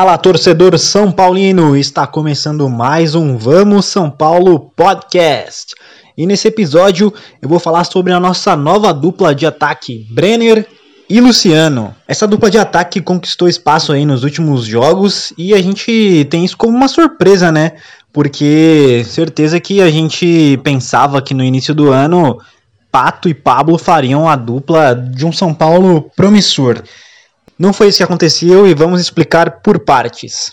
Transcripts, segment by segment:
Fala, torcedor São Paulino! Está começando mais um Vamos São Paulo podcast. E nesse episódio eu vou falar sobre a nossa nova dupla de ataque, Brenner e Luciano. Essa dupla de ataque conquistou espaço aí nos últimos jogos e a gente tem isso como uma surpresa, né? Porque certeza que a gente pensava que no início do ano Pato e Pablo fariam a dupla de um São Paulo promissor. Não foi isso que aconteceu e vamos explicar por partes.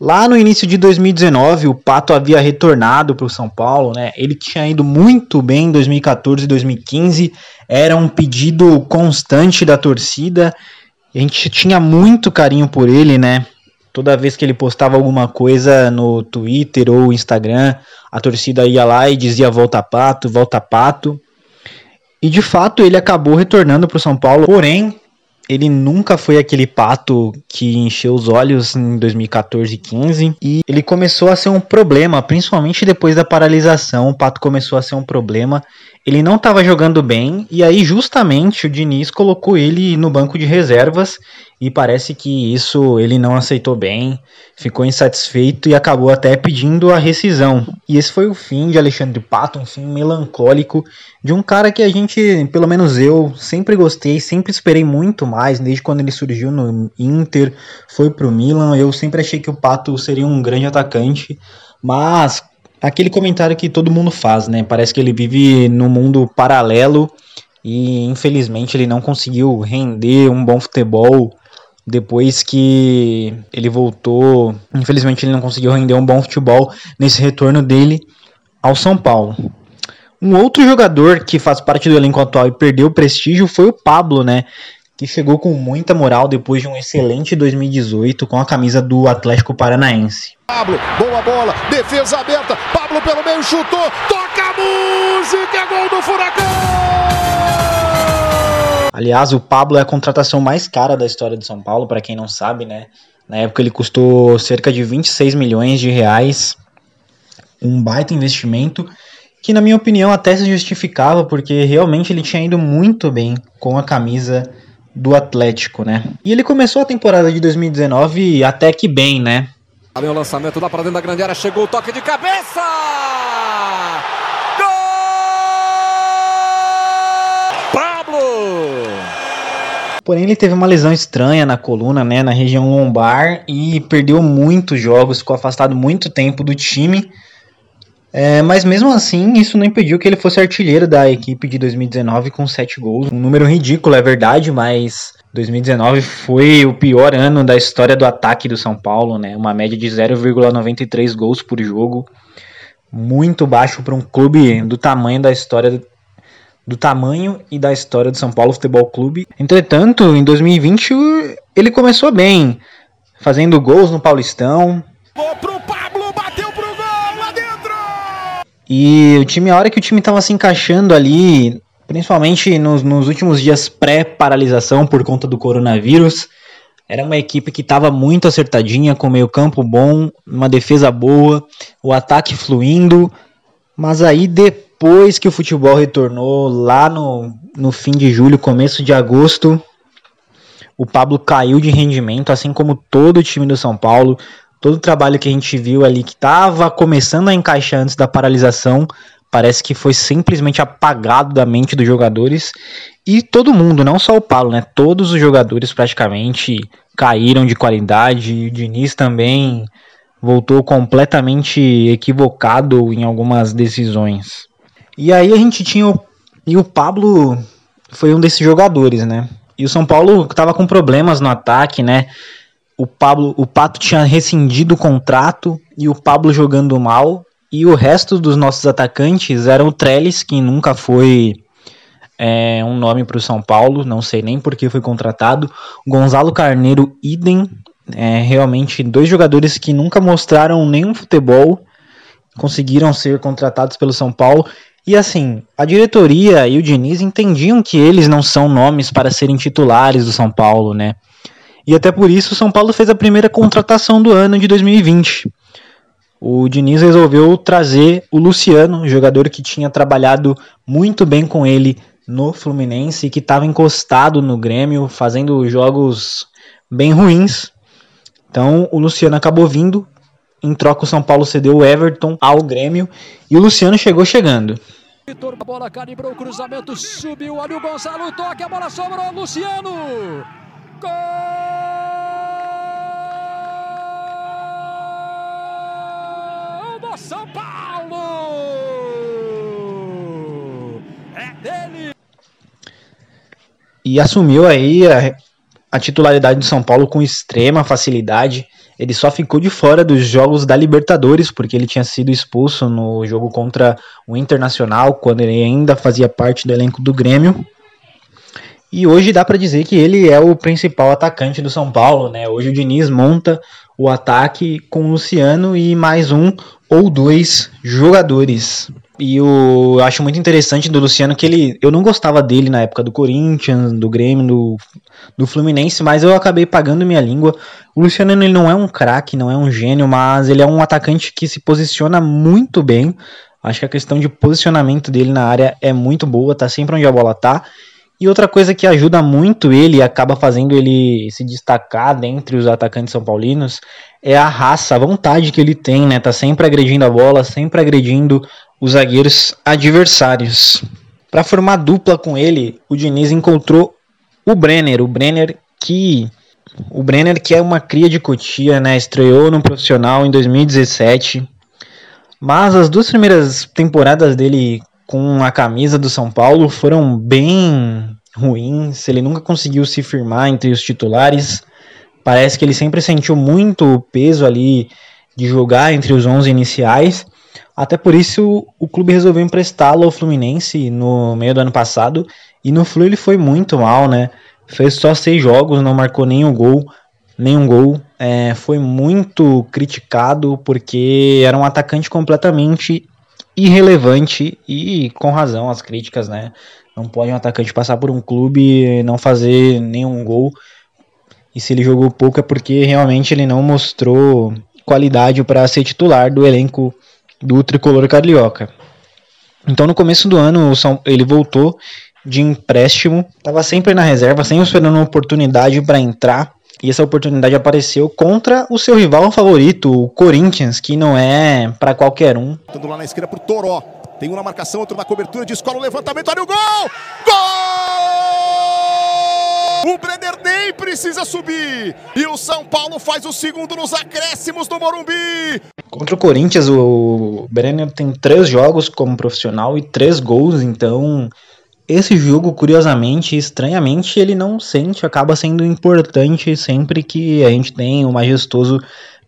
Lá no início de 2019, o Pato havia retornado para o São Paulo, né? Ele tinha ido muito bem em 2014 e 2015, era um pedido constante da torcida. A gente tinha muito carinho por ele, né? Toda vez que ele postava alguma coisa no Twitter ou Instagram, a torcida ia lá e dizia volta Pato, volta Pato. E de fato ele acabou retornando para o São Paulo, porém ele nunca foi aquele pato que encheu os olhos em 2014 e 15 e ele começou a ser um problema, principalmente depois da paralisação, o pato começou a ser um problema. Ele não estava jogando bem e aí justamente o Diniz colocou ele no banco de reservas e parece que isso ele não aceitou bem, ficou insatisfeito e acabou até pedindo a rescisão. E esse foi o fim de Alexandre Pato, um fim melancólico de um cara que a gente, pelo menos eu, sempre gostei, sempre esperei muito mais, desde quando ele surgiu no Inter, foi pro Milan, eu sempre achei que o Pato seria um grande atacante, mas aquele comentário que todo mundo faz, né? Parece que ele vive num mundo paralelo e infelizmente ele não conseguiu render um bom futebol depois que ele voltou. Infelizmente ele não conseguiu render um bom futebol nesse retorno dele ao São Paulo. Um outro jogador que faz parte do elenco atual e perdeu prestígio foi o Pablo, né? Que chegou com muita moral depois de um excelente 2018 com a camisa do Atlético Paranaense. Pablo, boa bola, defesa aberta, Pablo pelo meio chutou, toca a música, é gol do Furacão! Aliás, o Pablo é a contratação mais cara da história do São Paulo, para quem não sabe, né? Na época ele custou cerca de 26 milhões de reais, um baita investimento, que na minha opinião até se justificava, porque realmente ele tinha ido muito bem com a camisa do Atlético, né? E ele começou a temporada de 2019 até que bem, né? Ali o lançamento lá para dentro da grande área, chegou o toque de cabeça! Porém, ele teve uma lesão estranha na coluna, né, na região lombar e perdeu muitos jogos, ficou afastado muito tempo do time. É, mas mesmo assim, isso não impediu que ele fosse artilheiro da equipe de 2019 com 7 gols. Um número ridículo, é verdade, mas 2019 foi o pior ano da história do ataque do São Paulo, né? Uma média de 0,93 gols por jogo. Muito baixo para um clube do tamanho da história do tamanho e da história do São Paulo Futebol Clube. Entretanto, em 2020 ele começou bem, fazendo gols no Paulistão. Pro Pablo, E o time, a hora que o time estava se encaixando ali, principalmente nos, nos últimos dias pré-paralisação por conta do coronavírus, era uma equipe que estava muito acertadinha, com meio campo bom, uma defesa boa, o ataque fluindo, mas aí depois que o futebol retornou lá no, no fim de julho, começo de agosto, o Pablo caiu de rendimento, assim como todo o time do São Paulo. Todo o trabalho que a gente viu ali que estava começando a encaixar antes da paralisação, parece que foi simplesmente apagado da mente dos jogadores. E todo mundo, não só o Paulo, né? Todos os jogadores praticamente caíram de qualidade. O Diniz também voltou completamente equivocado em algumas decisões. E aí a gente tinha o, e o Pablo foi um desses jogadores, né? E o São Paulo tava com problemas no ataque, né? O Pablo, o Pato tinha rescindido o contrato e o Pablo jogando mal. E o resto dos nossos atacantes eram o Trellis, que nunca foi é, um nome para o São Paulo, não sei nem por que foi contratado. Gonzalo Carneiro, idem. É, realmente dois jogadores que nunca mostraram nenhum futebol conseguiram ser contratados pelo São Paulo e assim, a diretoria e o Diniz entendiam que eles não são nomes para serem titulares do São Paulo, né? E até por isso o São Paulo fez a primeira contratação do ano de 2020. O Diniz resolveu trazer o Luciano, jogador que tinha trabalhado muito bem com ele no Fluminense, que estava encostado no Grêmio, fazendo jogos bem ruins. Então o Luciano acabou vindo, em troca o São Paulo cedeu o Everton ao Grêmio e o Luciano chegou chegando. Vitor, a bola calibrou o cruzamento, subiu ali o Gonçalo, toque, a bola sobrou, Luciano! Gol São Paulo! É dele! E assumiu aí a, a titularidade do São Paulo com extrema facilidade. Ele só ficou de fora dos jogos da Libertadores, porque ele tinha sido expulso no jogo contra o Internacional, quando ele ainda fazia parte do elenco do Grêmio. E hoje dá para dizer que ele é o principal atacante do São Paulo, né? Hoje o Diniz monta o ataque com o Luciano e mais um ou dois jogadores. E eu acho muito interessante do Luciano que ele. Eu não gostava dele na época do Corinthians, do Grêmio, do, do Fluminense, mas eu acabei pagando minha língua. O Luciano ele não é um craque, não é um gênio, mas ele é um atacante que se posiciona muito bem. Acho que a questão de posicionamento dele na área é muito boa, tá sempre onde a bola tá. E outra coisa que ajuda muito ele e acaba fazendo ele se destacar dentre os atacantes são paulinos é a raça, a vontade que ele tem, né? Tá sempre agredindo a bola, sempre agredindo os zagueiros adversários. Para formar dupla com ele, o Diniz encontrou o Brenner, o Brenner que o Brenner que é uma cria de Cotia, né? Estreou no profissional em 2017. Mas as duas primeiras temporadas dele com a camisa do São Paulo foram bem ruins. Ele nunca conseguiu se firmar entre os titulares. Parece que ele sempre sentiu muito peso ali de jogar entre os 11 iniciais. Até por isso o clube resolveu emprestá-lo ao Fluminense no meio do ano passado. E no Flu ele foi muito mal, né? Fez só seis jogos, não marcou nenhum gol. Nenhum gol. É, foi muito criticado porque era um atacante completamente irrelevante e com razão as críticas, né? Não pode um atacante passar por um clube e não fazer nenhum gol. E se ele jogou pouco é porque realmente ele não mostrou qualidade para ser titular do elenco do tricolor carioca. Então no começo do ano ele voltou de empréstimo, estava sempre na reserva, sempre esperando uma oportunidade para entrar. E essa oportunidade apareceu contra o seu rival favorito, o Corinthians, que não é para qualquer um. Tendo lá na esquerda pro Toró. Tem um na marcação, outro na cobertura, de escola o levantamento, olha o gol! Gol! O Brenner nem precisa subir. E o São Paulo faz o segundo nos acréscimos do Morumbi. Contra o Corinthians, o Brenner tem três jogos como profissional e três gols, então esse jogo, curiosamente, estranhamente, ele não sente, acaba sendo importante sempre que a gente tem o majestoso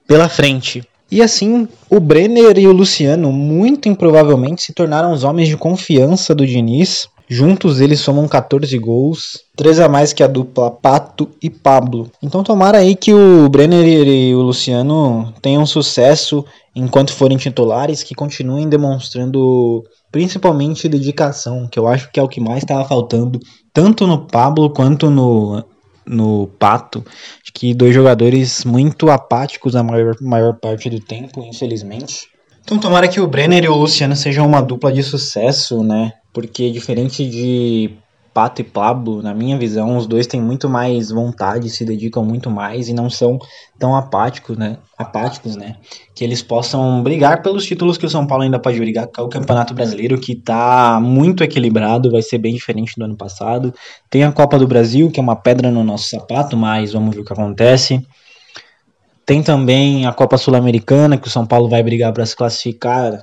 pela frente. E assim, o Brenner e o Luciano muito improvavelmente se tornaram os homens de confiança do Diniz. Juntos eles somam 14 gols, 3 a mais que a dupla Pato e Pablo. Então tomara aí que o Brenner e o Luciano tenham sucesso enquanto forem titulares, que continuem demonstrando principalmente dedicação, que eu acho que é o que mais estava faltando, tanto no Pablo quanto no, no Pato. Acho que dois jogadores muito apáticos a maior, maior parte do tempo, infelizmente. Então tomara que o Brenner e o Luciano sejam uma dupla de sucesso, né? Porque diferente de Pato e Pablo, na minha visão, os dois têm muito mais vontade, se dedicam muito mais e não são tão apáticos, né? Apáticos, né? Que eles possam brigar pelos títulos que o São Paulo ainda pode brigar, é o Campeonato Brasileiro, que tá muito equilibrado, vai ser bem diferente do ano passado. Tem a Copa do Brasil, que é uma pedra no nosso sapato, mas vamos ver o que acontece. Tem também a Copa Sul-Americana, que o São Paulo vai brigar para se classificar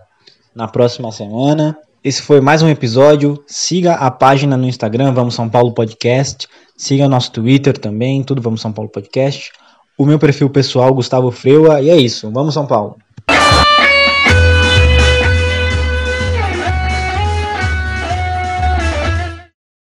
na próxima semana. Esse foi mais um episódio. Siga a página no Instagram, Vamos São Paulo Podcast. Siga nosso Twitter também, tudo Vamos São Paulo Podcast. O meu perfil pessoal, Gustavo Freua. E é isso. Vamos São Paulo.